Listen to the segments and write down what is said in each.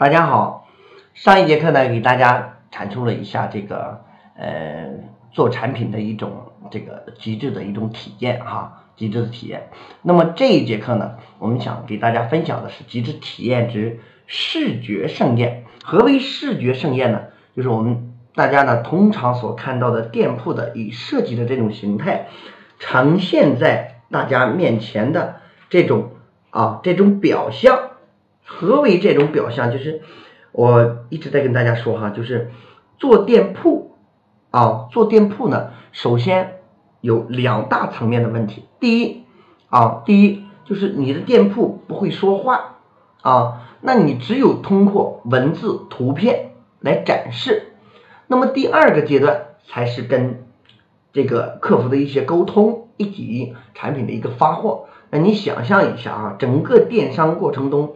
大家好，上一节课呢，给大家阐述了一下这个呃做产品的一种这个极致的一种体验哈，极致的体验。那么这一节课呢，我们想给大家分享的是极致体验之视觉盛宴。何为视觉盛宴呢？就是我们大家呢通常所看到的店铺的以设计的这种形态呈现在大家面前的这种啊这种表象。何为这种表象？就是我一直在跟大家说哈，就是做店铺啊，做店铺呢，首先有两大层面的问题。第一啊，第一就是你的店铺不会说话啊，那你只有通过文字、图片来展示。那么第二个阶段才是跟这个客服的一些沟通，以及产品的一个发货。那你想象一下啊，整个电商过程中。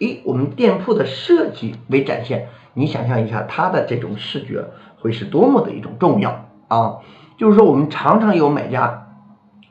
以我们店铺的设计为展现，你想象一下它的这种视觉会是多么的一种重要啊！就是说，我们常常有买家、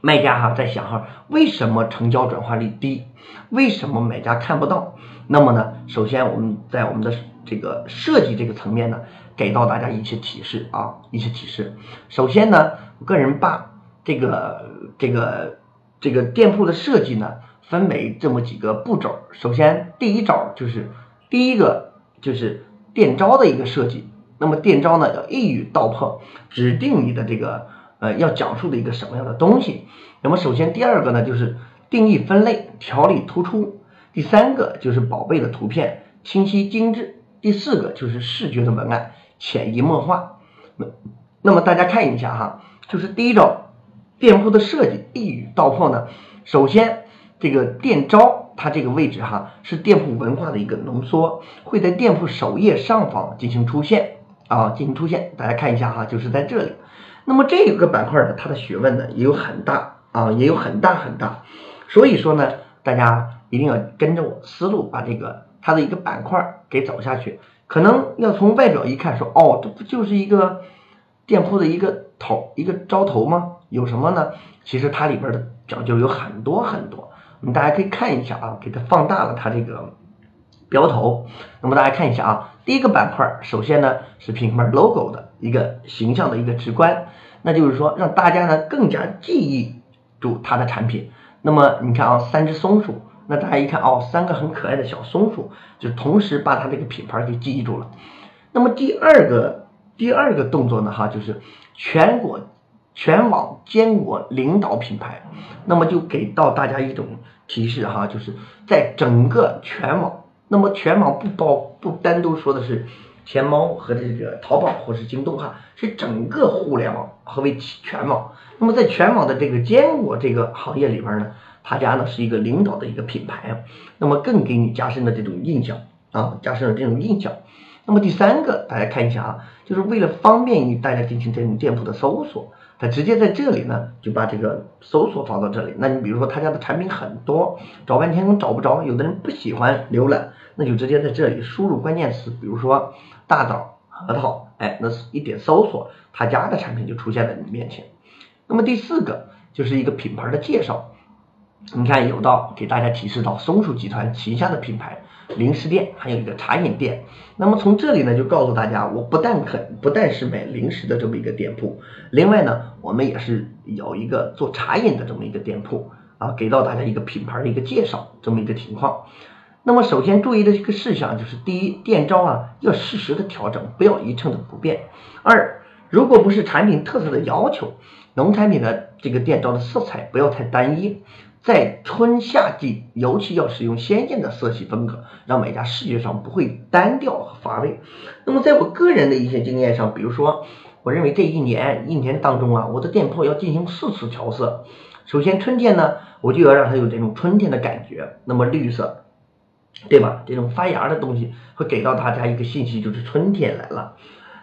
卖家哈在想哈，为什么成交转化率低？为什么买家看不到？那么呢，首先我们在我们的这个设计这个层面呢，给到大家一些提示啊，一些提示。首先呢，我个人把这个这个这个店铺的设计呢。分为这么几个步骤，首先第一招就是第一个就是店招的一个设计。那么店招呢要一语道破，指定你的这个呃要讲述的一个什么样的东西。那么首先第二个呢就是定义分类，条理突出。第三个就是宝贝的图片清晰精致。第四个就是视觉的文案潜移默化。那那么大家看一下哈，就是第一招店铺的设计一语道破呢，首先。这个店招，它这个位置哈是店铺文化的一个浓缩，会在店铺首页上方进行出现啊，进行出现。大家看一下哈，就是在这里。那么这个板块呢，它的学问呢也有很大啊，也有很大很大。所以说呢，大家一定要跟着我思路，把这个它的一个板块给走下去。可能要从外表一看说，哦，这不就是一个店铺的一个头，一个招头吗？有什么呢？其实它里边的讲究有很多很多。我们大家可以看一下啊，给它放大了它这个标头。那么大家看一下啊，第一个板块，首先呢是品牌 logo 的一个形象的一个直观，那就是说让大家呢更加记忆住它的产品。那么你看啊，三只松鼠，那大家一看哦，三个很可爱的小松鼠，就同时把它这个品牌给记忆住了。那么第二个第二个动作呢，哈，就是全国。全网坚果领导品牌，那么就给到大家一种提示哈，就是在整个全网，那么全网不包不单独说的是天猫和这个淘宝或是京东哈，是整个互联网和为全网。那么在全网的这个坚果这个行业里边呢，他家呢是一个领导的一个品牌，那么更给你加深了这种印象啊，加深了这种印象。那么第三个，大家看一下啊，就是为了方便于大家进行这种店铺的搜索，它直接在这里呢就把这个搜索放到这里。那你比如说他家的产品很多，找半天都找不着，有的人不喜欢浏览，那就直接在这里输入关键词，比如说大枣、核桃，哎，那是一点搜索，他家的产品就出现在你面前。那么第四个就是一个品牌的介绍，你看有到给大家提示到松鼠集团旗下的品牌。零食店还有一个茶饮店，那么从这里呢就告诉大家，我不但肯不但是买零食的这么一个店铺，另外呢我们也是有一个做茶饮的这么一个店铺啊，给到大家一个品牌的一个介绍这么一个情况。那么首先注意的这个事项就是：第一，店招啊要适时的调整，不要一成的不变；二，如果不是产品特色的要求，农产品的这个店招的色彩不要太单一。在春夏季，尤其要使用鲜艳的色系风格，让买家视觉上不会单调和乏味。那么，在我个人的一些经验上，比如说，我认为这一年一年当中啊，我的店铺要进行四次调色。首先，春天呢，我就要让它有这种春天的感觉，那么绿色，对吧？这种发芽的东西会给到大家一个信息，就是春天来了。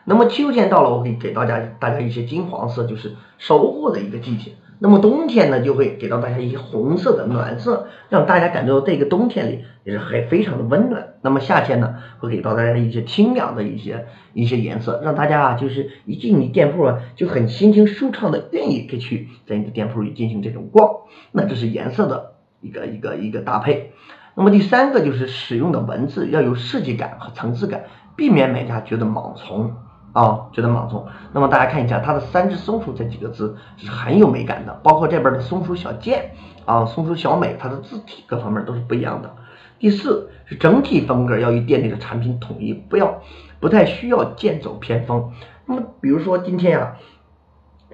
那么秋天到了，我可以给大家大家一些金黄色，就是收获的一个季节。那么冬天呢，就会给到大家一些红色的暖色，让大家感觉到这个冬天里也是还非常的温暖。那么夏天呢，会给到大家一些清凉的一些一些颜色，让大家啊，就是一进你店铺啊，就很心情舒畅的愿意可以去在你的店铺里进行这种逛。那这是颜色的一个一个一个搭配。那么第三个就是使用的文字要有设计感和层次感，避免买家觉得莽从啊，觉得莽从。那么大家看一下，它的三只松鼠这几个字是很有美感的，包括这边的松鼠小健啊，松鼠小美，它的字体各方面都是不一样的。第四是整体风格要与店内的产品统一，不要不太需要剑走偏锋。那么比如说今天啊。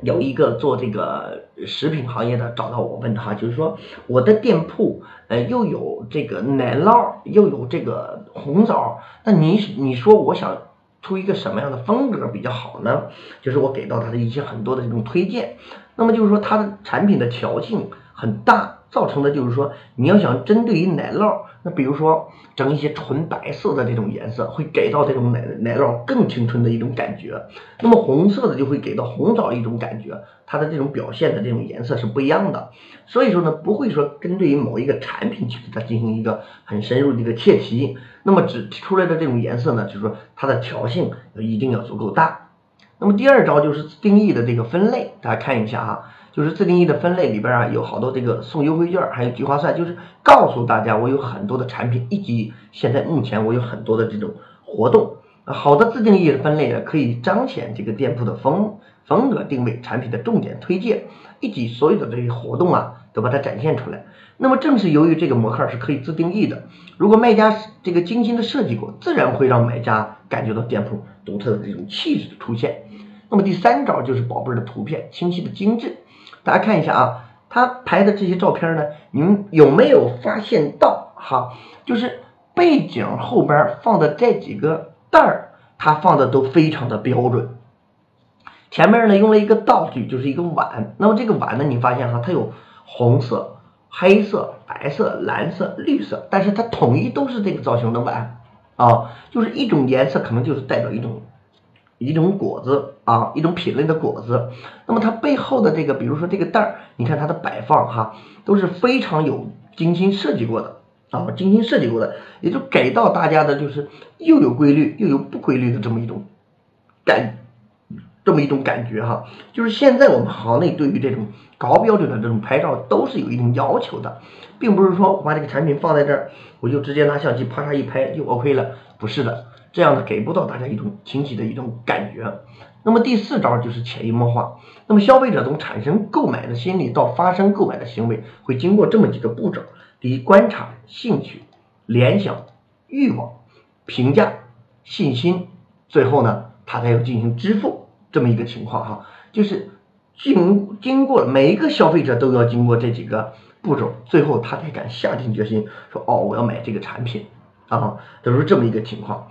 有一个做这个食品行业的找到我问哈，就是说我的店铺呃又有这个奶酪，又有这个红枣，那你你说我想出一个什么样的风格比较好呢？就是我给到他的一些很多的这种推荐，那么就是说他的产品的调性很大。造成的就是说，你要想针对于奶酪，那比如说整一些纯白色的这种颜色，会给到这种奶奶酪更青春的一种感觉。那么红色的就会给到红枣一种感觉，它的这种表现的这种颜色是不一样的。所以说呢，不会说针对于某一个产品去给它进行一个很深入的一个切题。那么只出来的这种颜色呢，就是说它的调性一定要足够大。那么第二招就是定义的这个分类，大家看一下哈。就是自定义的分类里边啊，有好多这个送优惠券，还有聚划算，就是告诉大家我有很多的产品，以及现在目前我有很多的这种活动。好的自定义的分类呢，可以彰显这个店铺的风风格定位、产品的重点推荐，以及所有的这些活动啊，都把它展现出来。那么正是由于这个模块是可以自定义的，如果卖家这个精心的设计过，自然会让买家感觉到店铺独特的这种气质的出现。那么第三招就是宝贝的图片清晰的精致。大家看一下啊，他拍的这些照片呢，你们有没有发现到哈？就是背景后边放的这几个袋儿，它放的都非常的标准。前面呢用了一个道具，就是一个碗。那么这个碗呢，你发现哈，它有红色、黑色、白色、蓝色、绿色，但是它统一都是这个造型的碗啊，就是一种颜色可能就是代表一种。一种果子啊，一种品类的果子。那么它背后的这个，比如说这个袋儿，你看它的摆放哈，都是非常有精心设计过的啊，精心设计过的，也就给到大家的就是又有规律又有不规律的这么一种感，这么一种感觉哈。就是现在我们行内对于这种高标准的这种拍照都是有一定要求的，并不是说我把这个产品放在这儿，我就直接拿相机啪嚓一拍就 OK 了，不是的。这样呢，给不到大家一种清晰的一种感觉。那么第四招就是潜移默化。那么消费者从产生购买的心理到发生购买的行为，会经过这么几个步骤：第一，观察、兴趣、联想、欲望、评价、信心，最后呢，他才要进行支付这么一个情况哈。就是经经过每一个消费者都要经过这几个步骤，最后他才敢下定决心说：“哦，我要买这个产品啊。”都是这么一个情况。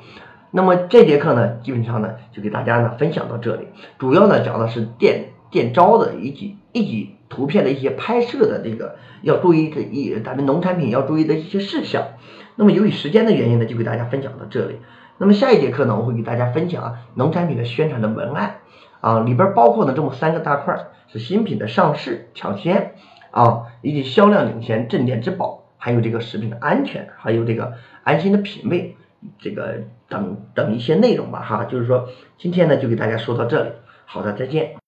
那么这节课呢，基本上呢就给大家呢分享到这里，主要呢讲的是店店招的以及以及图片的一些拍摄的这个要注意的一咱们农产品要注意的一些事项。那么由于时间的原因呢，就给大家分享到这里。那么下一节课呢，我会给大家分享农产品的宣传的文案啊，里边包括呢这么三个大块是新品的上市抢先啊，以及销量领先镇店之宝，还有这个食品的安全，还有这个安心的品味。这个等等一些内容吧，哈，就是说今天呢就给大家说到这里，好的，再见。